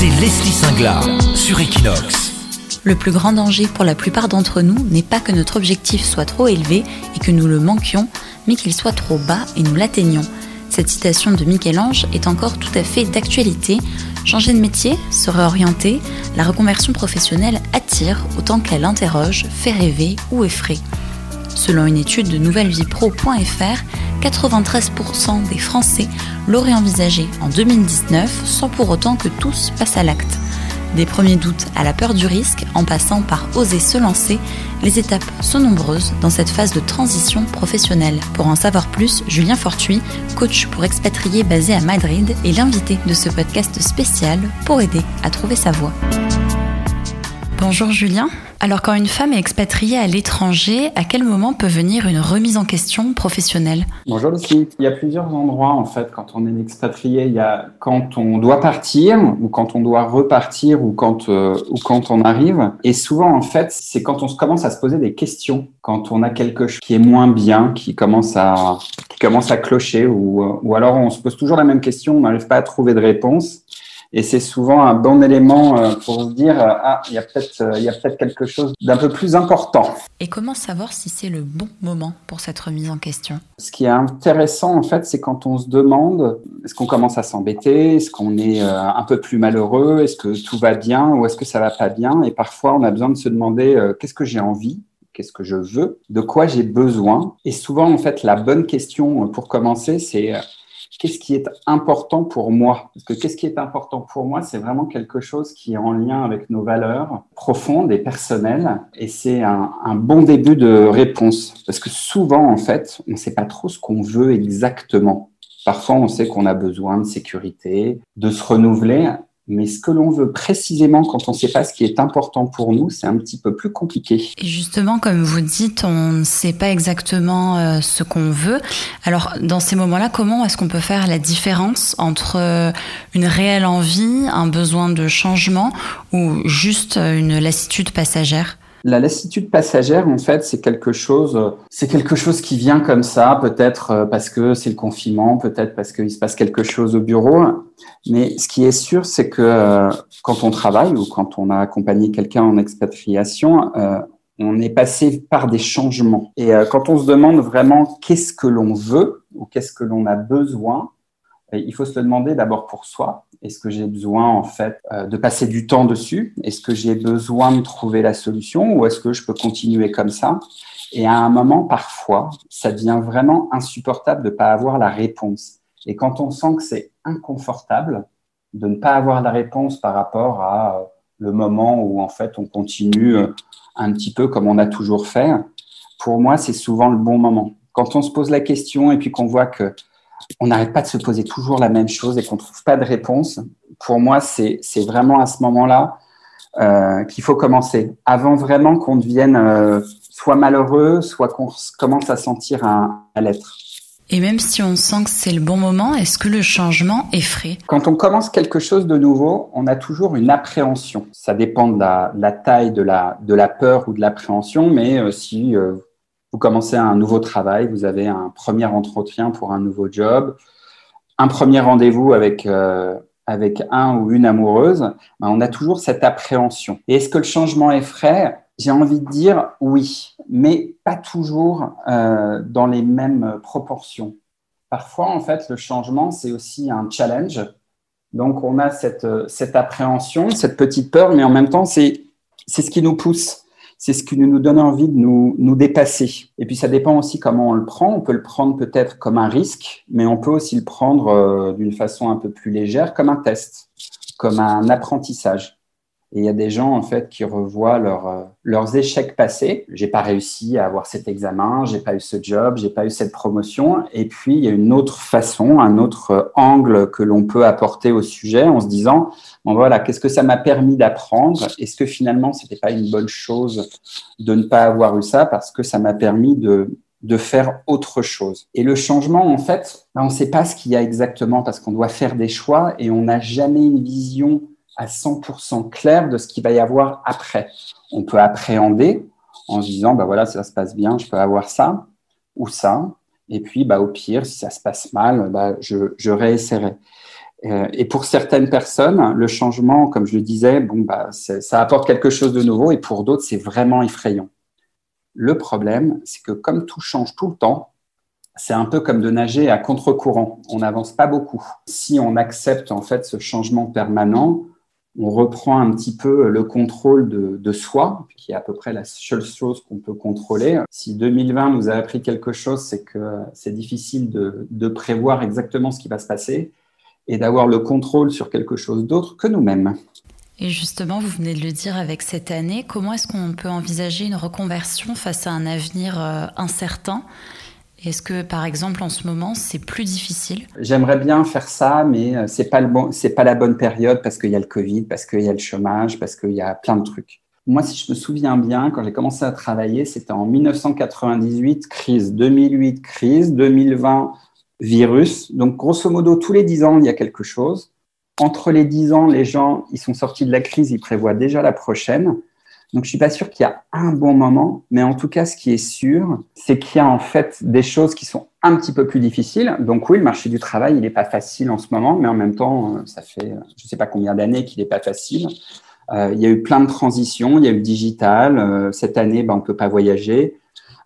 c'est Leslie Singla sur Equinox. Le plus grand danger pour la plupart d'entre nous n'est pas que notre objectif soit trop élevé et que nous le manquions, mais qu'il soit trop bas et nous l'atteignions. Cette citation de Michel-Ange est encore tout à fait d'actualité. Changer de métier, se réorienter, la reconversion professionnelle attire autant qu'elle interroge, fait rêver ou effraie. Selon une étude de nouvellevipro.fr, 93% des Français l'auraient envisagé en 2019 sans pour autant que tous passent à l'acte. Des premiers doutes à la peur du risque en passant par oser se lancer, les étapes sont nombreuses dans cette phase de transition professionnelle. Pour en savoir plus, Julien Fortuit, coach pour expatriés basé à Madrid, est l'invité de ce podcast spécial pour aider à trouver sa voie. Bonjour Julien. Alors quand une femme est expatriée à l'étranger, à quel moment peut venir une remise en question professionnelle? Bonjour Lucie. Il y a plusieurs endroits en fait quand on est expatrié. Il y a quand on doit partir ou quand on doit repartir ou quand euh, ou quand on arrive. Et souvent en fait c'est quand on commence à se poser des questions, quand on a quelque chose qui est moins bien, qui commence à qui commence à clocher ou euh, ou alors on se pose toujours la même question, on n'arrive pas à trouver de réponse. Et c'est souvent un bon élément euh, pour se dire euh, ah il y a peut-être euh, il y a peut-être quelque chose d'un peu plus important. Et comment savoir si c'est le bon moment pour cette remise en question? Ce qui est intéressant en fait, c'est quand on se demande est-ce qu'on commence à s'embêter, est-ce qu'on est un peu plus malheureux, est-ce que tout va bien? Ou est-ce que ça va pas bien? Et parfois on a besoin de se demander qu'est-ce que j'ai envie? Qu'est-ce que je veux, de quoi j'ai besoin? Et souvent, en fait, la bonne question pour commencer, c'est qu'est-ce qui est important pour moi? Parce que qu'est-ce qui est important pour moi, c'est vraiment quelque chose qui est en lien avec nos valeurs profondes et personnelles. Et c'est un, bon début de réponse. Parce que souvent, en fait, on ne sait pas trop ce qu'on veut exactement. Parfois, on sait qu'on a besoin de sécurité, de se renouveler. Mais ce que l'on veut précisément quand on ne sait pas ce qui est important pour nous, c'est un petit peu plus compliqué. Et justement, comme vous dites, on ne sait pas exactement euh, ce qu'on veut. Alors, dans ces moments-là, comment est-ce qu'on peut faire la différence entre euh, une réelle envie, un besoin de changement ou juste euh, une lassitude passagère? La lassitude passagère, en fait, c'est quelque chose, c'est quelque chose qui vient comme ça, peut-être euh, parce que c'est le confinement, peut-être parce qu'il se passe quelque chose au bureau. Mais ce qui est sûr, c'est que euh, quand on travaille ou quand on a accompagné quelqu'un en expatriation, euh, on est passé par des changements. Et quand on se demande vraiment qu'est-ce que l'on veut ou qu'est-ce que l'on a besoin, il faut se demander d'abord pour soi. Est-ce que j'ai besoin en fait euh, de passer du temps dessus? Est-ce que j'ai besoin de trouver la solution ou est-ce que je peux continuer comme ça? Et à un moment, parfois, ça devient vraiment insupportable de ne pas avoir la réponse. Et quand on sent que c'est inconfortable de ne pas avoir la réponse par rapport à euh, le moment où en fait on continue euh, un petit peu comme on a toujours fait, pour moi c'est souvent le bon moment. Quand on se pose la question et puis qu'on voit que on n'arrête pas de se poser toujours la même chose et qu'on ne trouve pas de réponse, pour moi, c'est vraiment à ce moment-là euh, qu'il faut commencer. Avant vraiment qu'on devienne euh, soit malheureux, soit qu'on commence à sentir un, à l'être. Et même si on sent que c'est le bon moment, est-ce que le changement est frais? Quand on commence quelque chose de nouveau, on a toujours une appréhension. Ça dépend de la, taille de la, de la peur ou de l'appréhension, mais euh, si vous commencez un nouveau travail, vous avez un premier entretien pour un nouveau job, un premier rendez-vous avec, euh, avec un ou une amoureuse, ben, on a toujours cette appréhension. Et est-ce que le changement est frais? J'ai envie de dire oui, mais pas toujours euh, dans les mêmes proportions. Parfois, en fait, le changement, c'est aussi un challenge. Donc, on a cette, cette appréhension, cette petite peur, mais en même temps, c'est ce qui nous pousse c'est ce qui nous donne envie de nous, dépasser. Et puis ça dépend aussi comment on le prend. On peut le prendre peut-être comme un risque, mais on peut aussi le prendre euh, d'une façon un peu plus légère, comme un test, comme un apprentissage. Et il y a des gens en fait qui revoient euh, leurs échecs passés. J'ai pas réussi à avoir cet examen, j'ai pas eu ce job, j'ai pas eu cette promotion. Et puis il y a une autre façon, un autre euh, angle que l'on peut apporter au sujet en se disant bon voilà qu'est-ce que ça m'a permis d'apprendre? Est-ce que finalement c'était pas une bonne chose de ne pas avoir eu ça parce que ça m'a permis de de faire autre chose? Et le changement, en fait, ben, on ne sait pas ce qu'il y a exactement parce qu'on doit faire des choix et on n'a jamais une vision à 100% clair de ce qu'il va y avoir après. On peut appréhender en se disant, bah voilà, ça se passe bien, je peux avoir ça ou ça. Et puis, bah, au pire, si ça se passe mal, bah, je, je réessayerai. Euh, et pour certaines personnes, le changement, comme je le disais, bon, bah, ça apporte quelque chose de nouveau, et pour d'autres, c'est vraiment effrayant. Le problème, c'est que comme tout change tout le temps, c'est un peu comme de nager à contre-courant. On n'avance pas beaucoup. Si on accepte en fait ce changement permanent, on reprend un petit peu le contrôle de, soi, qui est à peu près la seule chose qu'on peut contrôler. Si 2020 nous a appris quelque chose, c'est que c'est difficile de prévoir exactement ce qui va se passer et d'avoir le contrôle sur quelque chose d'autre que nous-mêmes. Et justement, vous venez de le dire avec cette année, comment est-ce qu'on peut envisager une reconversion face à un avenir euh, incertain? Est-ce que, par exemple, en ce moment, c'est plus difficile? J'aimerais bien faire ça, mais euh, c'est pas bon, pas la bonne période parce qu'il y a le Covid, parce qu'il y a le chômage, parce qu'il y a plein de trucs. Moi, si je me souviens bien, quand j'ai commencé à travailler, c'était en 1998, crise, 2008, crise, 2020, virus. Donc, grosso modo, tous les 10 ans, il y a quelque chose. Entre les 10 ans, les gens, ils sont sortis de la crise, ils prévoient déjà la prochaine. Donc, je suis pas sûr qu'il y a un bon moment, mais en tout cas, ce qui est sûr, c'est qu'il y a en fait des choses qui sont un petit peu plus difficiles. Donc, oui, le marché du travail, il n'est pas facile en ce moment, mais en même temps, euh, ça fait je ne sais pas combien d'années qu'il n'est pas facile. Euh, il y a eu plein de transitions, il y a eu digital. Euh, cette année, ben, on ne peut pas voyager.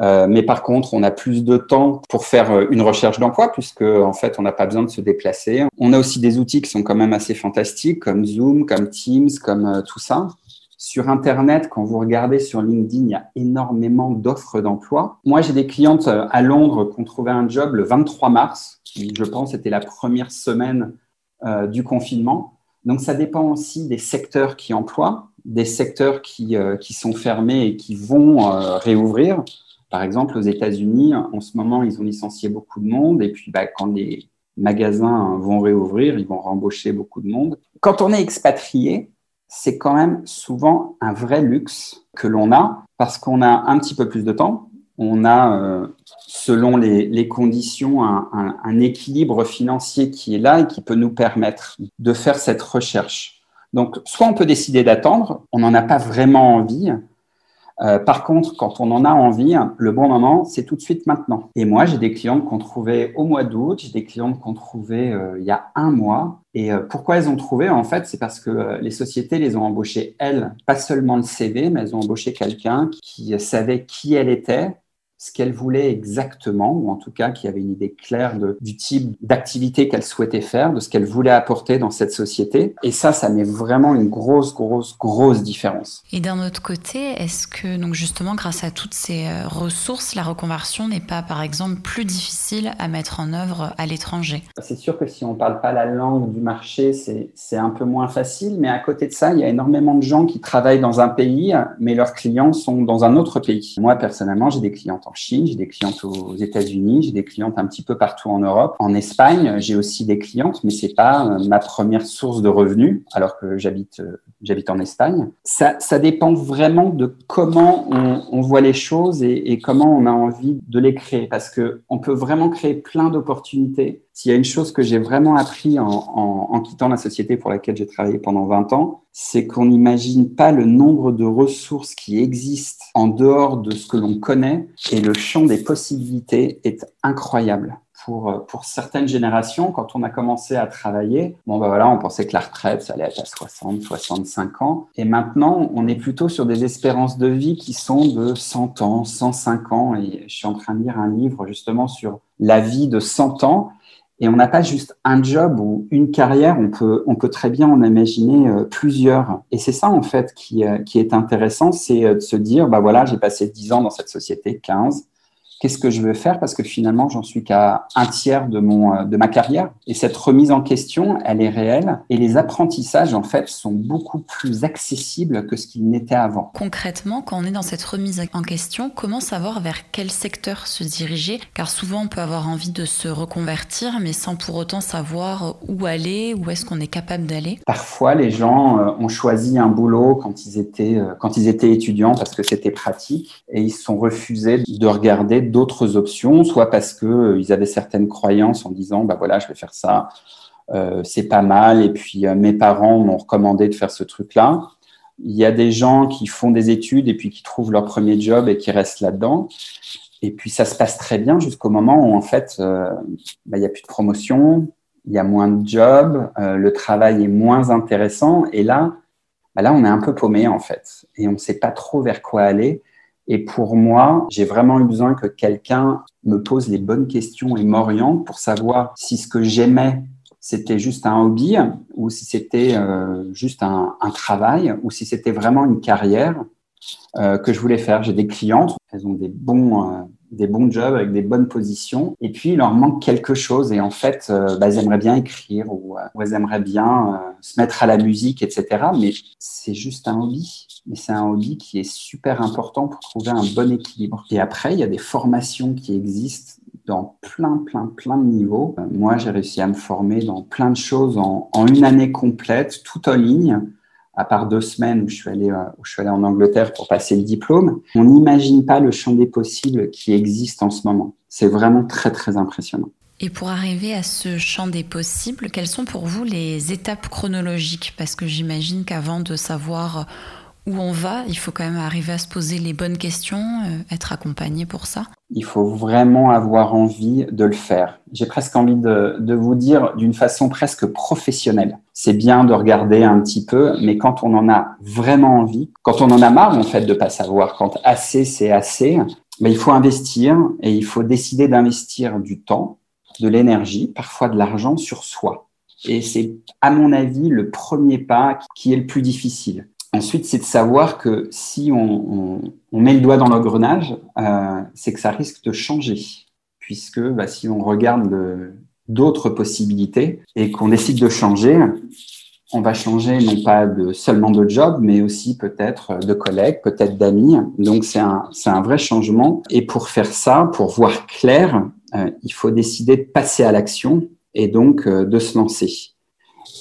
Euh, mais par contre, on a plus de temps pour faire euh, une recherche d'emploi puisque en fait, on n'a pas besoin de se déplacer. On a aussi des outils qui sont quand même assez fantastiques comme Zoom, comme Teams, comme euh, tout ça. Sur Internet, quand vous regardez sur LinkedIn, il y a énormément d'offres d'emploi. Moi, j'ai des clientes à Londres qui ont trouvé un job le 23 mars, qui, je pense, était la première semaine du confinement. Donc, ça dépend aussi des secteurs qui emploient, des secteurs qui, qui sont fermés et qui vont réouvrir. Par exemple, aux États-Unis, en ce moment, ils ont licencié beaucoup de monde. Et puis, bah, quand les magasins vont réouvrir, ils vont rembaucher beaucoup de monde. Quand on est expatrié, c'est quand même souvent un vrai luxe que l'on a parce qu'on a un petit peu plus de temps. On a, euh, selon les, conditions, un, équilibre financier qui est là et qui peut nous permettre de faire cette recherche. Donc, soit on peut décider d'attendre, on n'en a pas vraiment envie, euh, par contre, quand on en a envie, le bon moment, c'est tout de suite maintenant. Et moi, j'ai des clientes qu'on trouvait au mois d'août, j'ai des clientes qu'on trouvait euh, il y a un mois. Et euh, pourquoi elles ont trouvé En fait, c'est parce que les sociétés les ont embauchées, elles, pas seulement le CV, mais elles ont embauché quelqu'un qui savait qui elle était, ce qu'elle voulait exactement, ou en tout cas qui avait une idée claire du type d'activité qu'elle souhaitait faire, de ce qu'elle voulait apporter dans cette société. Et ça, ça met vraiment une grosse, grosse, grosse différence. Et d'un autre côté, est-ce que, donc justement, grâce à toutes ces euh, ressources, la reconversion n'est pas, par exemple, plus difficile à mettre en œuvre à l'étranger? C'est sûr que si on ne parle pas la langue du marché, c'est un peu moins facile, mais à côté de ça, il y a énormément de gens qui travaillent dans un pays, mais leurs clients sont dans un autre pays. Moi, personnellement, j'ai des clients en Chine, j'ai des clientes aux États-Unis, j'ai des clientes un petit peu partout en Europe. En Espagne, j'ai aussi des clientes, mais c'est pas euh, ma première source de revenus, alors que j'habite euh, j'habite en Espagne. Ça, ça dépend vraiment de comment on, voit les choses et, et, comment on a envie de les créer, parce que on peut vraiment créer plein d'opportunités. S'il y a une chose que j'ai vraiment appris en, quittant la société pour laquelle j'ai travaillé pendant 20 ans, c'est qu'on n'imagine pas le nombre de ressources qui existent en dehors de ce que l'on connaît et le champ des possibilités est incroyable pour, euh, pour certaines générations, quand on a commencé à travailler, bon, bah voilà, on pensait que la retraite, ça allait être à 60, 65 ans. Et maintenant, on est plutôt sur des espérances de vie qui sont de 100 ans, 105 ans. Et je suis en train de lire un livre justement sur la vie de 100 ans. Et on n'a pas juste un job ou une carrière, on peut, on peut très bien en imaginer euh, plusieurs. Et c'est ça, en fait, qui, euh, qui est intéressant, c'est de se dire, bah voilà, j'ai passé 10 ans dans cette société, 15 qu'est-ce que je veux faire parce que finalement j'en suis qu'à un tiers de mon euh, de ma carrière et cette remise en question elle est réelle et les apprentissages en fait sont beaucoup plus accessibles que ce qu'ils n'étaient avant. Concrètement, quand on est dans cette remise en question, comment savoir vers quel secteur se diriger? Car souvent on peut avoir envie de se reconvertir mais sans pour autant savoir où aller, où est-ce qu'on est capable d'aller. Parfois les gens euh, ont choisi un boulot quand ils étaient euh, quand ils étaient étudiants parce que c'était pratique et ils se sont refusés de regarder d'autres options, soit parce que euh, avaient certaines croyances en disant bah voilà je vais faire ça, euh, c'est pas mal, et puis euh, mes parents m'ont recommandé de faire ce truc-là. Il y a des gens qui font des études et puis qui trouvent leur premier job et qui restent là-dedans. Et puis ça se passe très bien jusqu'au moment où en fait bah, il n'y a plus de promotion, il y a moins de jobs, le travail est moins intéressant. Et là, bah là, on est un peu paumé en fait. Et on ne sait pas trop vers quoi aller. Et pour moi, j'ai vraiment eu besoin que quelqu'un me pose les bonnes questions et m'oriente pour savoir si ce que j'aimais, c'était juste un hobby ou si c'était euh, juste un, travail ou si c'était vraiment une carrière euh, que je voulais faire. J'ai des clientes, elles ont des bons, euh, des bons jobs avec des bonnes positions et puis il leur manque quelque chose et en fait, bah, elles aimeraient bien écrire ou, elles aimeraient bien se mettre à la musique, etc. Mais c'est juste un hobby mais c'est un hobby qui est super important pour trouver un bon équilibre. Et après, il y a des formations qui existent dans plein, plein, plein de niveaux. Euh, moi, j'ai réussi à me former dans plein de choses en, une année complète, tout en ligne, à part deux semaines où je suis allé, euh, où je suis allé en Angleterre pour passer le diplôme. On n'imagine pas le champ des possibles qui existe en ce moment. C'est vraiment très, très impressionnant. Et pour arriver à ce champ des possibles, quelles sont pour vous les étapes chronologiques? Parce que j'imagine qu'avant de savoir où on va, il faut quand même arriver à se poser les bonnes questions, euh, être accompagné pour ça. Il faut vraiment avoir envie de le faire. J'ai presque envie de, vous dire d'une façon presque professionnelle. C'est bien de regarder un petit peu, mais quand on en a vraiment envie, quand on en a marre en fait de pas savoir, quand assez c'est assez, ben, il faut investir et il faut décider d'investir du temps, de l'énergie, parfois de l'argent sur soi. Et c'est, à mon avis, le premier pas qui est le plus difficile. Ensuite, c'est de savoir que si on, met le doigt dans l'engrenage, euh, c'est que ça risque de changer. Puisque bah, si on regarde d'autres possibilités et qu'on décide de changer, on va changer non pas de, seulement de job, mais aussi peut-être de collègues, peut-être d'amis. Donc c'est un, un vrai changement. Et pour faire ça, pour voir clair, euh, il faut décider de passer à l'action et donc euh, de se lancer.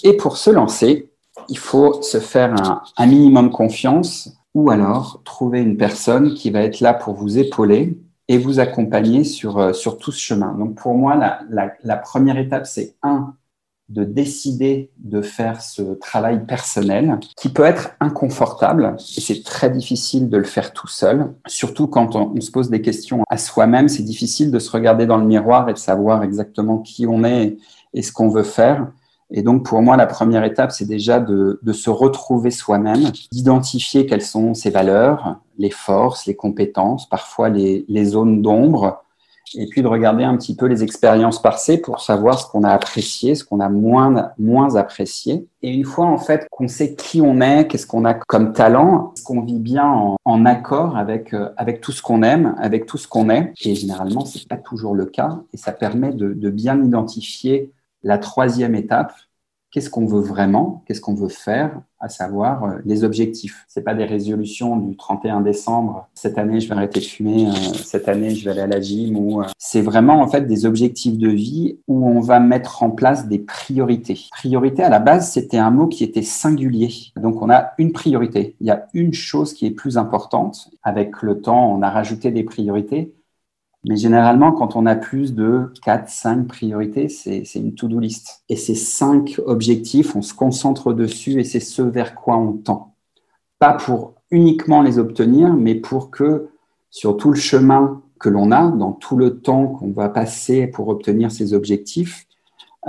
Et pour se lancer, il faut se faire un, minimum confiance ou alors trouver une personne qui va être là pour vous épauler et vous accompagner sur, euh, sur tout ce chemin. Donc pour moi, la, première étape, c'est un, de décider de faire ce travail personnel qui peut être inconfortable et c'est très difficile de le faire tout seul. Surtout quand on, on se pose des questions à soi-même, c'est difficile de se regarder dans le miroir et de savoir exactement qui on est et ce qu'on veut faire. Et donc, pour moi, la première étape, c'est déjà de, se retrouver soi-même, d'identifier quelles sont ses valeurs, les forces, les compétences, parfois les, zones d'ombre, et puis de regarder un petit peu les expériences passées pour savoir ce qu'on a apprécié, ce qu'on a moins, apprécié. Et une fois, en fait, qu'on sait qui on est, qu'est-ce qu'on a comme talent, est-ce qu'on vit bien en, accord avec, euh, avec tout ce qu'on aime, avec tout ce qu'on est. Et généralement, c'est pas toujours le cas. Et ça permet de bien identifier la troisième étape, qu'est-ce qu'on veut vraiment, qu'est-ce qu'on veut faire, à savoir euh, les objectifs. C'est pas des résolutions du 31 décembre. Cette année, je vais arrêter de fumer. Euh, cette année, je vais aller à la gym. Euh, c'est vraiment en fait des objectifs de vie où on va mettre en place des priorités. Priorité à la base, c'était un mot qui était singulier. Donc on a une priorité. Il y a une chose qui est plus importante. Avec le temps, on a rajouté des priorités. Mais généralement, quand on a plus de 4, 5 priorités, c'est une to-do list. Et ces 5 objectifs, on se concentre dessus et c'est ce vers quoi on tend. Pas pour uniquement les obtenir, mais pour que sur tout le chemin que l'on a, dans tout le temps qu'on va passer pour obtenir ces objectifs,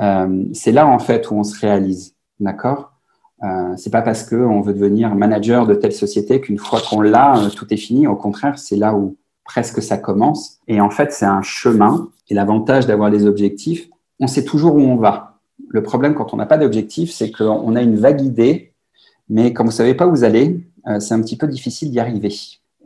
euh, c'est là en fait où on se réalise. D'accord? Euh, C'est pas parce qu'on veut devenir manager de telle société qu'une fois qu'on l'a, euh, tout est fini. Au contraire, c'est là où presque ça commence. Et en fait, c'est un chemin. Et l'avantage d'avoir des objectifs, on sait toujours où on va. Le problème quand on n'a pas d'objectif, c'est qu'on a une vague idée, mais quand vous ne savez pas où vous allez, euh, c'est un petit peu difficile d'y arriver.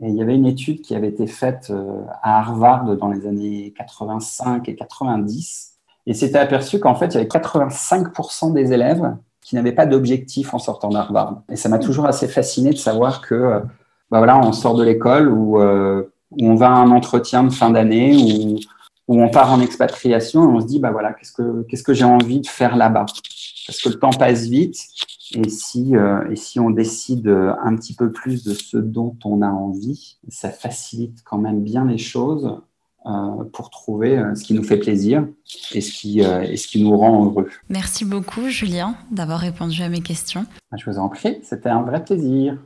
Et il y avait une étude qui avait été faite euh, à Harvard dans les années 85 et 90, et c'était aperçu qu'en fait, il y avait 85% des élèves qui n'avaient pas d'objectif en sortant d'Harvard. Et ça m'a toujours assez fasciné de savoir que, bah voilà, on sort de l'école où où on va à un entretien de fin d'année, où, où on part en expatriation et on se dit, bah voilà, qu'est-ce que, qu'est-ce que j'ai envie de faire là-bas? Parce que le temps passe vite et si, euh, et si on décide un petit peu plus de ce dont on a envie, ça facilite quand même bien les choses euh, pour trouver euh, ce qui nous fait plaisir et ce qui, et ce qui nous rend heureux. Merci beaucoup, Julien, d'avoir répondu à mes questions. Je vous en prie, c'était un vrai plaisir.